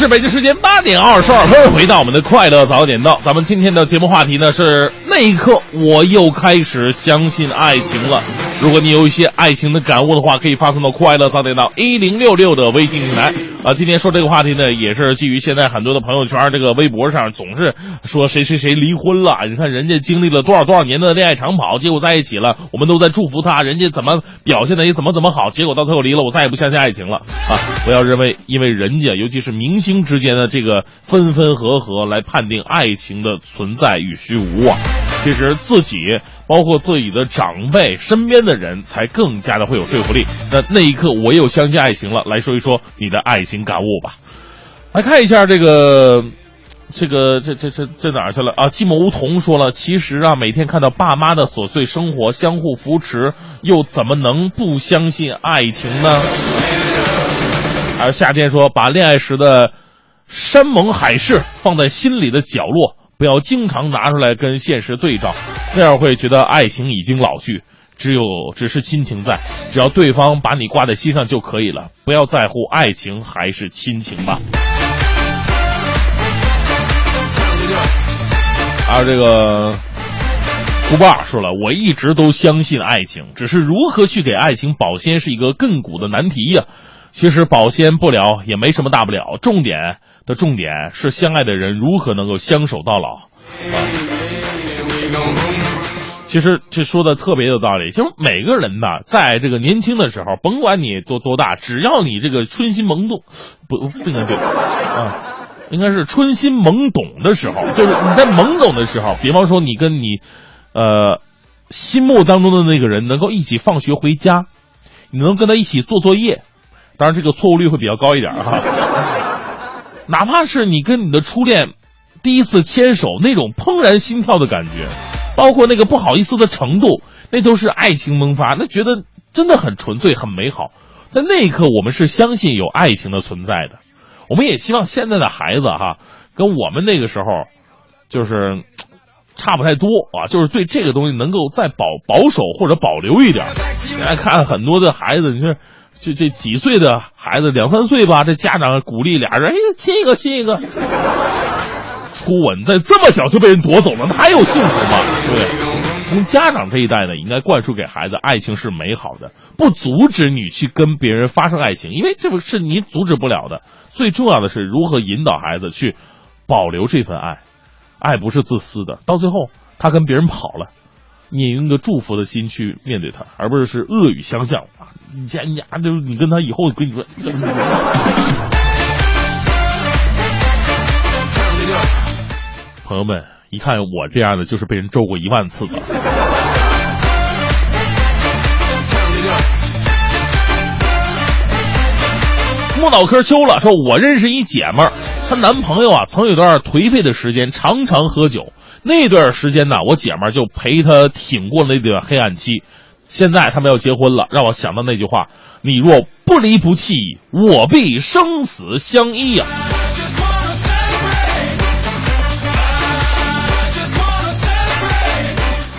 是北京时间八点二十二分，回到我们的快乐早点到。咱们今天的节目话题呢是那一刻我又开始相信爱情了。如果你有一些爱情的感悟的话，可以发送到快乐早点到一零六六的微信平台啊。今天说这个话题呢，也是基于现在很多的朋友圈、这个微博上总是说谁谁谁离婚了，你看人家经历了多少多少年的恋爱长跑，结果在一起了，我们都在祝福他，人家怎么表现的也怎么怎么好，结果到最后离了，我再也不相信爱情了啊！(laughs) 不要认为因为人家尤其是明星之间的这个分分合合来判定爱情的存在与虚无啊。其实自己，包括自己的长辈、身边的人，才更加的会有说服力。那那一刻，我又相信爱情了。来说一说你的爱情感悟吧。来看一下这个，这个，这这这这哪儿去了啊？寂寞梧桐说了，其实啊，每天看到爸妈的琐碎生活，相互扶持，又怎么能不相信爱情呢？还有夏天说，把恋爱时的山盟海誓放在心里的角落。不要经常拿出来跟现实对照，那样会觉得爱情已经老去，只有只是亲情在，只要对方把你挂在心上就可以了，不要在乎爱情还是亲情吧。还有这个胡爸说了，我一直都相信爱情，只是如何去给爱情保鲜是一个亘古的难题呀。其实保鲜不了也没什么大不了，重点的重点是相爱的人如何能够相守到老。其实这说的特别有道理。其实每个人呢，在这个年轻的时候，甭管你多多大，只要你这个春心萌动，不不应该对啊，应该是春心懵懂的时候，就是你在懵懂的时候，比方说你跟你呃心目当中的那个人能够一起放学回家，你能跟他一起做作业。当然，这个错误率会比较高一点哈。哪怕是你跟你的初恋第一次牵手，那种怦然心跳的感觉，包括那个不好意思的程度，那都是爱情萌发，那觉得真的很纯粹、很美好。在那一刻，我们是相信有爱情的存在的。我们也希望现在的孩子哈，跟我们那个时候就是差不太多啊，就是对这个东西能够再保保守或者保留一点。现在看很多的孩子，你说。这这几岁的孩子，两三岁吧，这家长鼓励俩人，哎，亲一个，亲一个。初吻在这么小就被人夺走了，那还有幸福吗？对，从家长这一代呢，应该灌输给孩子，爱情是美好的，不阻止你去跟别人发生爱情，因为这不是你阻止不了的。最重要的是如何引导孩子去保留这份爱，爱不是自私的，到最后他跟别人跑了。你用个祝福的心去面对他，而不是是恶语相向啊！你家你家就你跟他以后跟你说，(laughs) 朋友们一看我这样的就是被人咒过一万次的。木脑壳秋了，说我认识一姐们儿，她男朋友啊曾有段颓废的时间，常常喝酒。那段时间呢，我姐们就陪他挺过那段黑暗期。现在他们要结婚了，让我想到那句话：“你若不离不弃，我必生死相依呀。”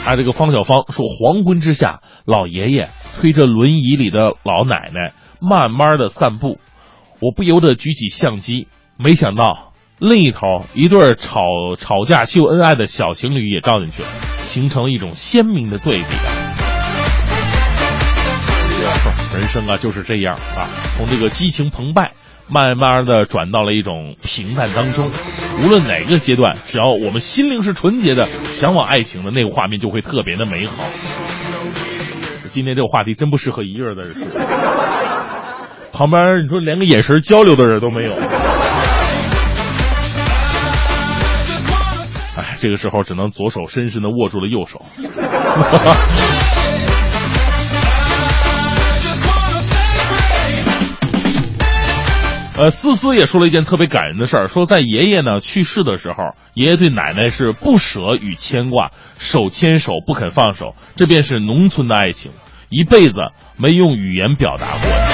还有这个方小芳说：“黄昏之下，老爷爷推着轮椅里的老奶奶慢慢的散步，我不由得举起相机，没想到。”另一头，一对吵吵架秀恩爱的小情侣也照进去了，形成了一种鲜明的对比。人生啊就是这样啊，从这个激情澎湃，慢慢的转到了一种平淡当中。无论哪个阶段，只要我们心灵是纯洁的，向往爱情的那个画面就会特别的美好。今天这个话题真不适合一个人的人说，(laughs) 旁边你说连个眼神交流的人都没有。这个时候只能左手深深的握住了右手。(laughs) 呃，思思也说了一件特别感人的事儿，说在爷爷呢去世的时候，爷爷对奶奶是不舍与牵挂，手牵手不肯放手，这便是农村的爱情，一辈子没用语言表达过。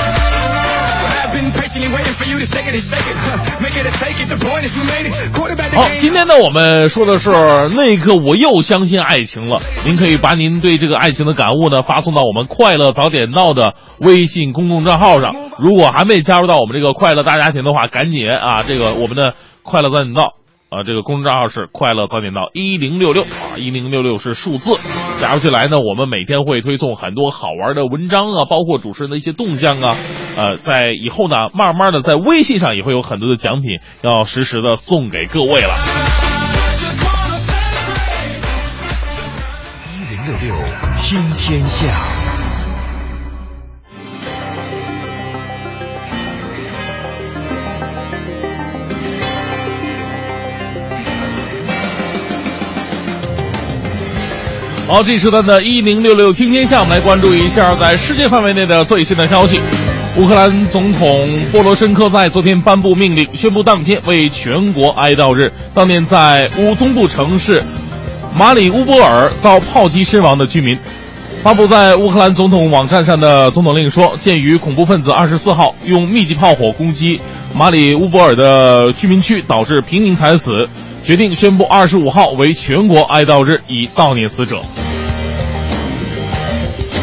好，今天呢，我们说的是那一刻我又相信爱情了。您可以把您对这个爱情的感悟呢发送到我们快乐早点到的微信公众账号上。如果还没加入到我们这个快乐大家庭的话，赶紧啊，这个我们的快乐早点到啊，这个公众账号是快乐早点到一零六六啊，一零六六是数字。加入进来呢，我们每天会推送很多好玩的文章啊，包括主持人的一些动向啊。呃，在以后呢，慢慢的在微信上也会有很多的奖品要实时的送给各位了。一零六六听天下。好，这时段的一零六六听天下，我们来关注一下在世界范围内的最新的消息。乌克兰总统波罗申科在昨天颁布命令，宣布当天为全国哀悼日。当年在乌东部城市马里乌波尔遭炮击身亡的居民。发布在乌克兰总统网站上的总统令说，鉴于恐怖分子二十四号用密集炮火攻击马里乌波尔的居民区，导致平民惨死。决定宣布二十五号为全国哀悼日，以悼念死者。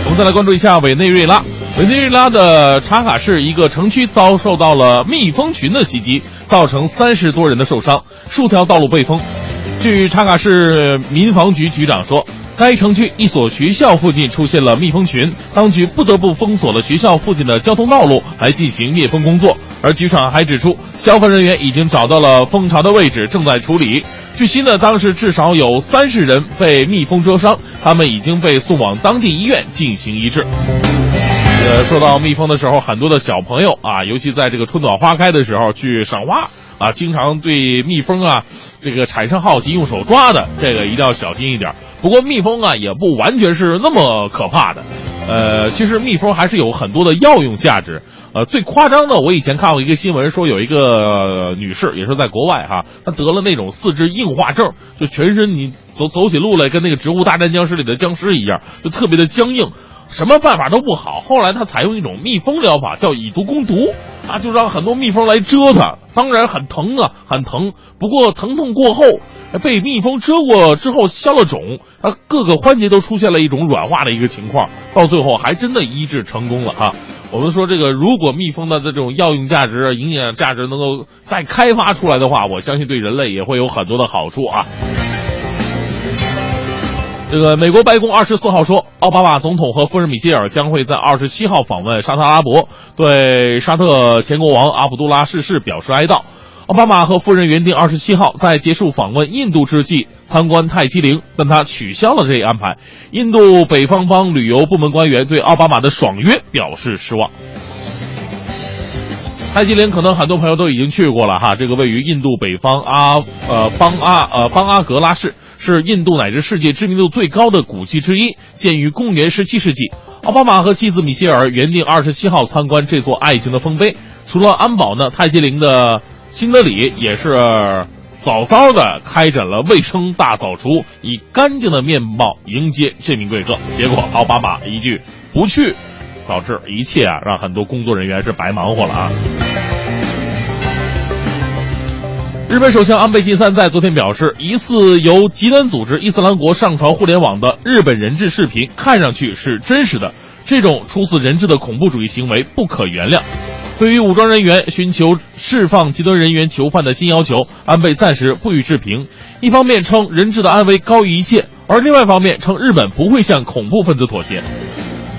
我们再来关注一下委内瑞拉。委内瑞拉的查卡市一个城区遭受到了蜜蜂群的袭击，造成三十多人的受伤，数条道路被封。据查卡市民防局局长说，该城区一所学校附近出现了蜜蜂群，当局不得不封锁了学校附近的交通道路来进行灭蜂工作。而局长还指出，消防人员已经找到了蜂巢的位置，正在处理。据悉呢，当时至少有三十人被蜜蜂蛰伤，他们已经被送往当地医院进行医治。呃，说到蜜蜂的时候，很多的小朋友啊，尤其在这个春暖花开的时候去赏花啊，经常对蜜蜂啊这个产生好奇，用手抓的，这个一定要小心一点。不过蜜蜂啊，也不完全是那么可怕的。呃，其实蜜蜂还是有很多的药用价值。呃，最夸张的，我以前看过一个新闻，说有一个女士，也是在国外哈，她得了那种四肢硬化症，就全身你走走起路来跟那个《植物大战僵尸》里的僵尸一样，就特别的僵硬，什么办法都不好。后来他采用一种蜜蜂疗法，叫以毒攻毒啊，就让很多蜜蜂来蛰他，当然很疼啊，很疼。不过疼痛过后，被蜜蜂蛰过之后消了肿，她各个环节都出现了一种软化的一个情况，到最后还真的医治成功了哈。我们说这个，如果蜜蜂的这种药用价值、营养价值能够再开发出来的话，我相信对人类也会有很多的好处啊。这个美国白宫二十四号说，奥巴马总统和夫人米歇尔将会在二十七号访问沙特阿拉伯，对沙特前国王阿卜杜拉逝世表示哀悼。奥巴马和夫人原定二十七号在结束访问印度之际参观泰姬陵，但他取消了这一安排。印度北方邦旅游部门官员对奥巴马的爽约表示失望。泰姬陵可能很多朋友都已经去过了哈，这个位于印度北方阿呃邦阿呃邦阿格拉市，是印度乃至世界知名度最高的古迹之一，建于公元十七世纪。奥巴马和妻子米歇尔原定二十七号参观这座爱情的丰碑。除了安保呢，泰姬陵的。新德里也是早早的开展了卫生大扫除，以干净的面貌迎接这名贵客。结果奥巴马一句不去，导致一切啊让很多工作人员是白忙活了啊。日本首相安倍晋三在昨天表示，疑似由极端组织伊斯兰国上传互联网的日本人质视频看上去是真实的，这种出自人质的恐怖主义行为不可原谅。对于武装人员寻求释放极端人员囚犯的新要求，安倍暂时不予置评。一方面称人质的安危高于一切，而另外一方面称日本不会向恐怖分子妥协。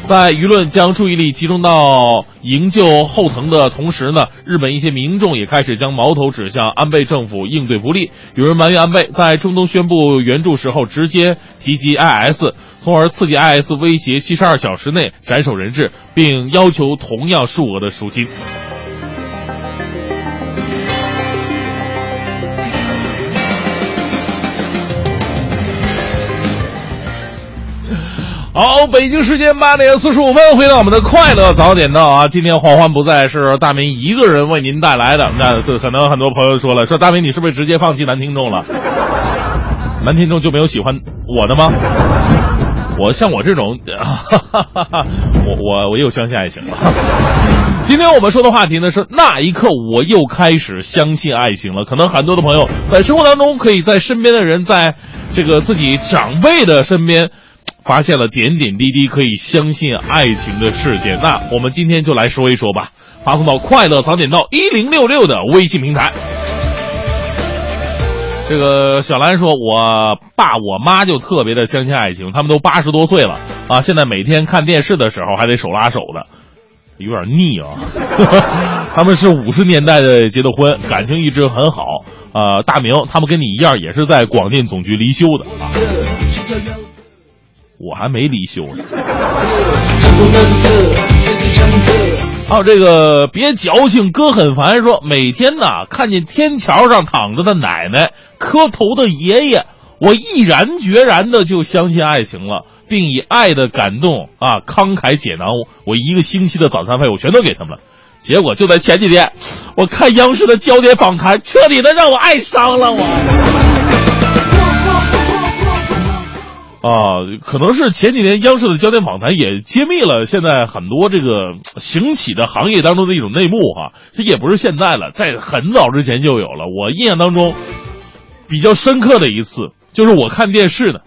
在舆论将注意力集中到营救后藤的同时呢，日本一些民众也开始将矛头指向安倍政府应对不力。有人埋怨安倍在中东宣布援助时候直接提及 IS。从而刺激 IS 威胁七十二小时内斩首人质，并要求同样数额的赎金。好，北京时间八点四十五分，回到我们的快乐早点到啊！今天黄欢不在，是大明一个人为您带来的。那可能很多朋友说了，说大明你是不是直接放弃男听众了？男听众就没有喜欢我的吗？我像我这种，哈哈哈我我我又相信爱情了。今天我们说的话题呢是那一刻我又开始相信爱情了。可能很多的朋友在生活当中，可以在身边的人，在这个自己长辈的身边，发现了点点滴滴可以相信爱情的事件。那我们今天就来说一说吧，发送到快乐早点到一零六六的微信平台。这个小兰说，我爸我妈就特别的相信爱情，他们都八十多岁了啊，现在每天看电视的时候还得手拉手的，有点腻啊。(laughs) 他们是五十年代的结的婚，感情一直很好。呃，大明他们跟你一样，也是在广电总局离休的啊。我还没离休呢。还有这个别矫情，哥很烦。说每天呐，看见天桥上躺着的奶奶，磕头的爷爷，我毅然决然的就相信爱情了，并以爱的感动啊，慷慨解囊，我一个星期的早餐费我全都给他们了。结果就在前几天，我看央视的焦点访谈，彻底的让我爱伤了我。啊，可能是前几年央视的焦点访谈也揭秘了现在很多这个行起的行业当中的一种内幕哈。这也不是现在了，在很早之前就有了。我印象当中比较深刻的一次，就是我看电视呢，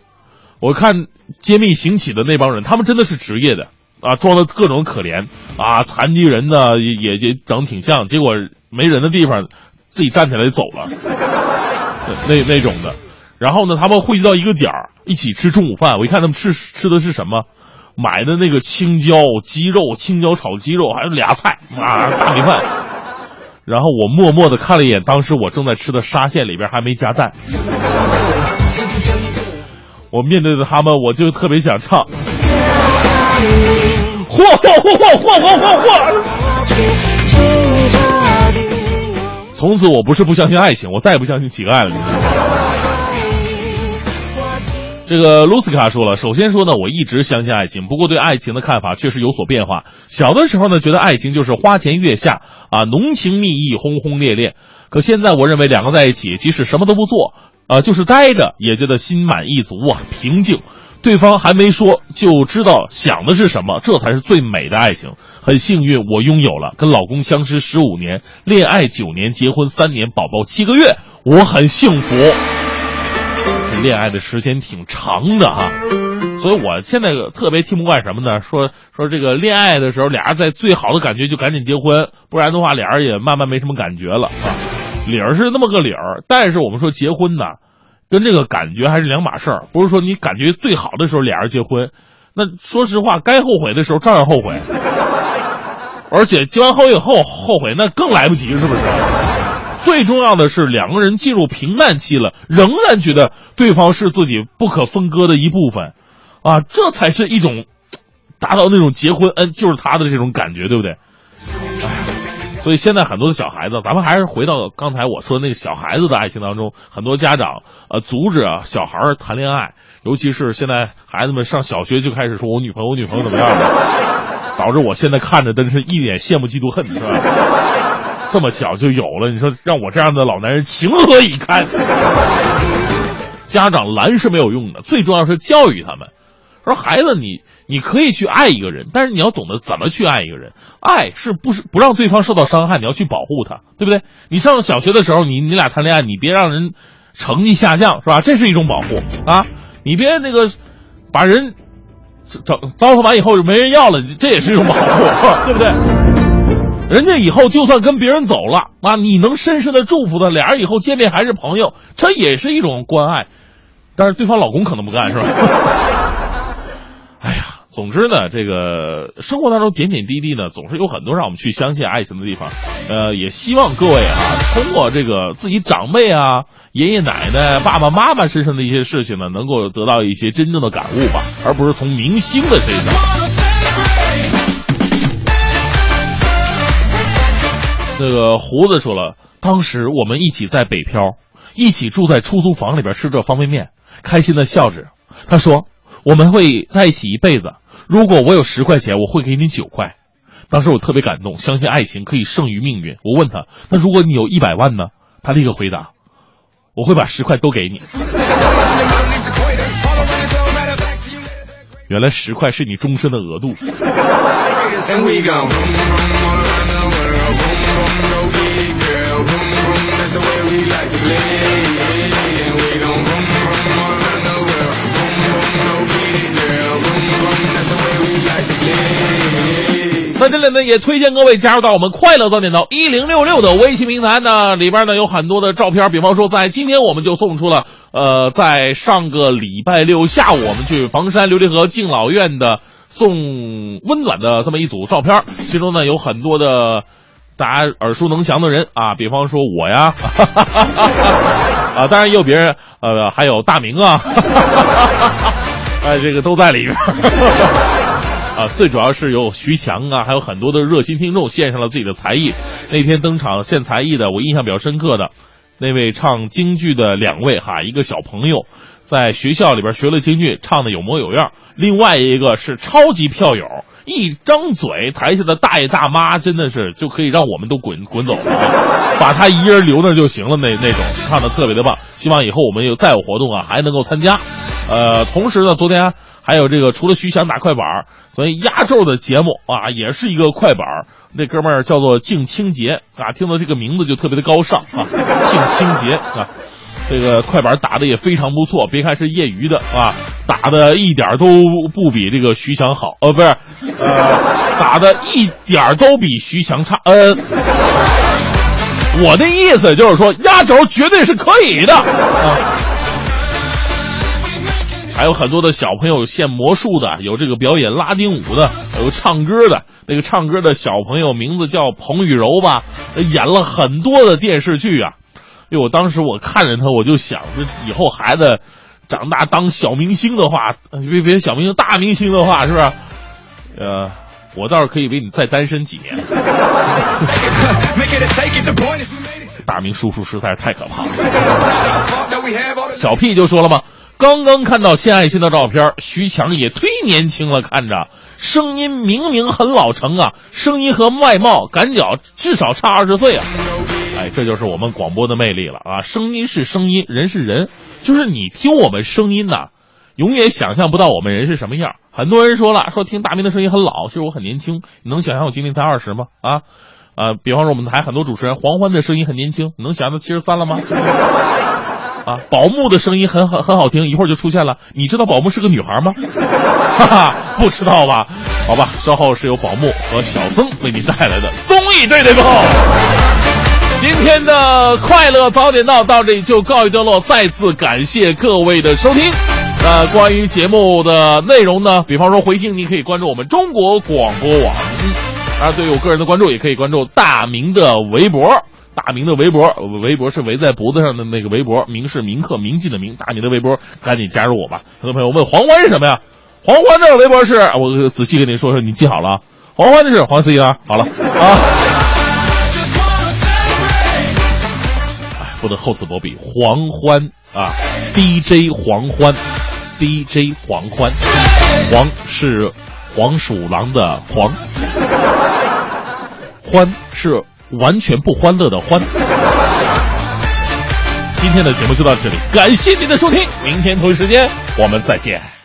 我看揭秘行起的那帮人，他们真的是职业的啊，装的各种可怜啊，残疾人呢也也长得挺像，结果没人的地方自己站起来就走了，(laughs) 那那种的。然后呢，他们汇集到一个点儿，一起吃中午饭。我一看他们吃吃的是什么，买的那个青椒鸡肉，青椒炒鸡肉，还有俩菜啊，大米饭。然后我默默的看了一眼，当时我正在吃的沙县里边还没加蛋。我面对着他们，我就特别想唱。嚯嚯嚯嚯嚯嚯嚯嚯！从此我不是不相信爱情，我再也不相信乞丐了。这个卢斯卡说了，首先说呢，我一直相信爱情，不过对爱情的看法确实有所变化。小的时候呢，觉得爱情就是花前月下啊，浓情蜜意，轰轰烈烈。可现在我认为，两个在一起，即使什么都不做，啊，就是待着，也觉得心满意足啊，平静。对方还没说就知道想的是什么，这才是最美的爱情。很幸运，我拥有了跟老公相识十五年，恋爱九年，结婚三年，宝宝七个月，我很幸福。恋爱的时间挺长的哈，所以我现在特别听不惯什么呢？说说这个恋爱的时候，俩人在最好的感觉就赶紧结婚，不然的话，俩人也慢慢没什么感觉了啊。理儿是那么个理儿，但是我们说结婚呢，跟这个感觉还是两码事儿。不是说你感觉最好的时候俩人结婚，那说实话，该后悔的时候照样后悔，(laughs) 而且结完婚以后后悔那更来不及，是不是？最重要的是，两个人进入平淡期了，仍然觉得对方是自己不可分割的一部分，啊，这才是一种达到那种结婚，嗯，就是他的这种感觉，对不对？所以现在很多的小孩子，咱们还是回到刚才我说那个小孩子的爱情当中，很多家长呃阻止啊小孩谈恋爱，尤其是现在孩子们上小学就开始说我女朋友我女朋友怎么样了，导致我现在看着真是一脸羡慕嫉妒恨，是吧？这么小就有了，你说让我这样的老男人情何以堪？(laughs) 家长拦是没有用的，最重要是教育他们。说孩子，你你可以去爱一个人，但是你要懂得怎么去爱一个人。爱是不是不让对方受到伤害？你要去保护他，对不对？你上小学的时候，你你俩谈恋爱，你别让人成绩下降，是吧？这是一种保护啊！你别那个把人糟糟蹋完以后就没人要了，这也是一种保护，(laughs) 对不对？人家以后就算跟别人走了啊，你能深深的祝福他，俩人以后见面还是朋友，这也是一种关爱。但是对方老公可能不干，是吧？(laughs) 哎呀，总之呢，这个生活当中点点滴滴呢，总是有很多让我们去相信爱情的地方。呃，也希望各位啊，通过这个自己长辈啊、爷爷奶奶、爸爸妈妈身上的一些事情呢，能够得到一些真正的感悟吧，而不是从明星的身上。那个胡子说了，当时我们一起在北漂，一起住在出租房里边吃着方便面，开心的笑着。他说我们会在一起一辈子。如果我有十块钱，我会给你九块。当时我特别感动，相信爱情可以胜于命运。我问他，那如果你有一百万呢？他立刻回答，我会把十块都给你。原来十块是你终身的额度。(laughs) 在这里呢，也推荐各位加入到我们快乐早点到一零六六的微信平台呢，里边呢有很多的照片，比方说在今天我们就送出了，呃，在上个礼拜六下午我们去房山琉璃河敬老院的送温暖的这么一组照片，其中呢有很多的大家耳熟能详的人啊，比方说我呀，(laughs) 啊，当然也有别人，呃，还有大明啊，哈哈哈哈哎，这个都在里边。(laughs) 啊，最主要是有徐强啊，还有很多的热心听众献上了自己的才艺。那天登场献才艺的，我印象比较深刻的那位唱京剧的两位哈，一个小朋友在学校里边学了京剧，唱的有模有样；另外一个是超级票友，一张嘴，台下的大爷大妈真的是就可以让我们都滚滚走了，(laughs) 把他一人留那就行了，那那种唱的特别的棒。希望以后我们有再有活动啊，还能够参加。呃，同时呢，昨天还有这个除了徐翔打快板。所以压轴的节目啊，也是一个快板那哥们儿叫做敬清洁啊，听到这个名字就特别的高尚啊，敬清洁啊，这个快板打的也非常不错。别看是业余的啊，打的一点都不比这个徐翔好，呃，不是，呃，(laughs) 打的一点都比徐翔差。呃，我的意思就是说，压轴绝对是可以的啊。还有很多的小朋友现魔术的，有这个表演拉丁舞的，有唱歌的。那个唱歌的小朋友名字叫彭雨柔吧，演了很多的电视剧啊。因为我当时我看着他，我就想，这以后孩子长大当小明星的话，别别小明星，大明星的话，是不是？呃，我倒是可以为你再单身几年。大明叔叔实在是太可怕了。小屁就说了嘛。刚刚看到献爱心的照片，徐强也忒年轻了，看着声音明明很老成啊，声音和外貌感觉至少差二十岁啊！这就是我们广播的魅力了啊！声音是声音，人是人，就是你听我们声音呢，永远想象不到我们人是什么样。很多人说了，说听大明的声音很老，其实我很年轻。你能想象我今年才二十吗？啊啊！比方说我们台很多主持人，黄欢的声音很年轻，你能想象到七十三了吗？(laughs) 啊，宝木的声音很很很好听，一会儿就出现了。你知道宝木是个女孩吗？(laughs) 哈哈，不知道吧？好吧，稍后是由宝木和小曾为您带来的综艺对对碰。今天的快乐早点到到这里就告一段落，再次感谢各位的收听。那关于节目的内容呢？比方说回听，你可以关注我们中国广播网。啊，对于我个人的关注，也可以关注大明的微博。大明的微博，微博是围在脖子上的那个围博，明是铭刻铭记的铭。大明的微博，赶紧加入我吧！很多朋友问黄欢是什么呀？黄欢的微博是，我仔细跟你说说，你记好了啊。黄欢的是黄思怡啊。好了啊。哎，不能厚此薄彼，黄欢啊，DJ 黄欢，DJ 黄欢，黄是黄鼠狼的黄，欢是。完全不欢乐的欢。今天的节目就到这里，感谢您的收听，明天同一时间我们再见。